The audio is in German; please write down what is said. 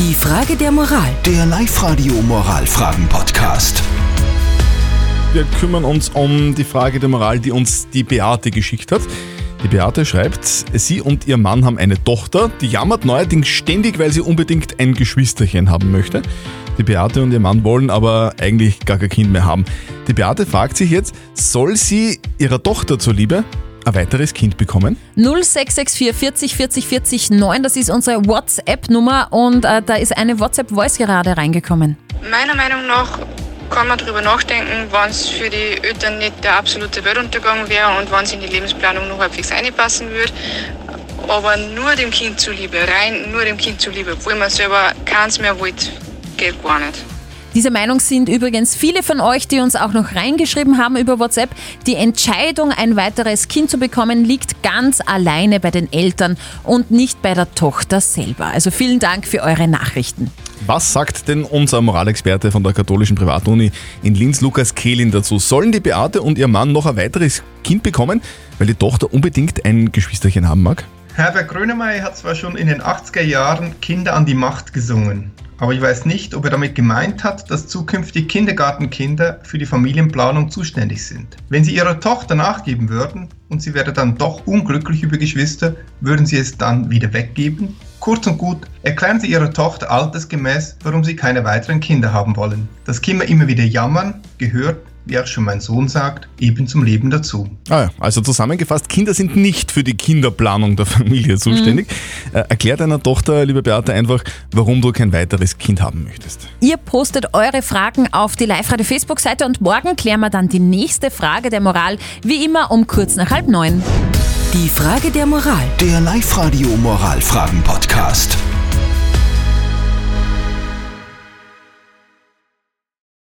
Die Frage der Moral. Der Live-Radio Moralfragen-Podcast. Wir kümmern uns um die Frage der Moral, die uns die Beate geschickt hat. Die Beate schreibt, sie und ihr Mann haben eine Tochter, die jammert neuerdings ständig, weil sie unbedingt ein Geschwisterchen haben möchte. Die Beate und ihr Mann wollen aber eigentlich gar kein Kind mehr haben. Die Beate fragt sich jetzt, soll sie ihrer Tochter zuliebe ein weiteres Kind bekommen? 0664 40 40 40 9, das ist unsere WhatsApp-Nummer und äh, da ist eine WhatsApp-Voice gerade reingekommen. Meiner Meinung nach kann man darüber nachdenken, wann es für die Eltern nicht der absolute Weltuntergang wäre und wann es in die Lebensplanung noch halbwegs einpassen würde. Aber nur dem Kind zuliebe, rein nur dem Kind zuliebe, obwohl man selber keins mehr wollte, geht gar nicht. Diese Meinung sind übrigens viele von euch, die uns auch noch reingeschrieben haben über WhatsApp. Die Entscheidung, ein weiteres Kind zu bekommen, liegt ganz alleine bei den Eltern und nicht bei der Tochter selber. Also vielen Dank für eure Nachrichten. Was sagt denn unser Moralexperte von der katholischen Privatuni in Linz, Lukas Kehlin, dazu? Sollen die Beate und ihr Mann noch ein weiteres Kind bekommen, weil die Tochter unbedingt ein Geschwisterchen haben mag? Herbert Grönemeyer hat zwar schon in den 80er Jahren Kinder an die Macht gesungen, aber ich weiß nicht, ob er damit gemeint hat, dass zukünftig Kindergartenkinder für die Familienplanung zuständig sind. Wenn sie ihrer Tochter nachgeben würden und sie wäre dann doch unglücklich über Geschwister, würden sie es dann wieder weggeben? Kurz und gut, erklären Sie Ihrer Tochter altersgemäß, warum Sie keine weiteren Kinder haben wollen. Das Kinder immer wieder jammern gehört wie auch schon mein Sohn sagt, eben zum Leben dazu. Ah ja, also zusammengefasst, Kinder sind nicht für die Kinderplanung der Familie zuständig. Mhm. Äh, erklär deiner Tochter, liebe Beate, einfach, warum du kein weiteres Kind haben möchtest. Ihr postet eure Fragen auf die Live-Radio Facebook-Seite und morgen klären wir dann die nächste Frage der Moral, wie immer um kurz nach halb neun. Die Frage der Moral. Der Live-Radio Moralfragen-Podcast.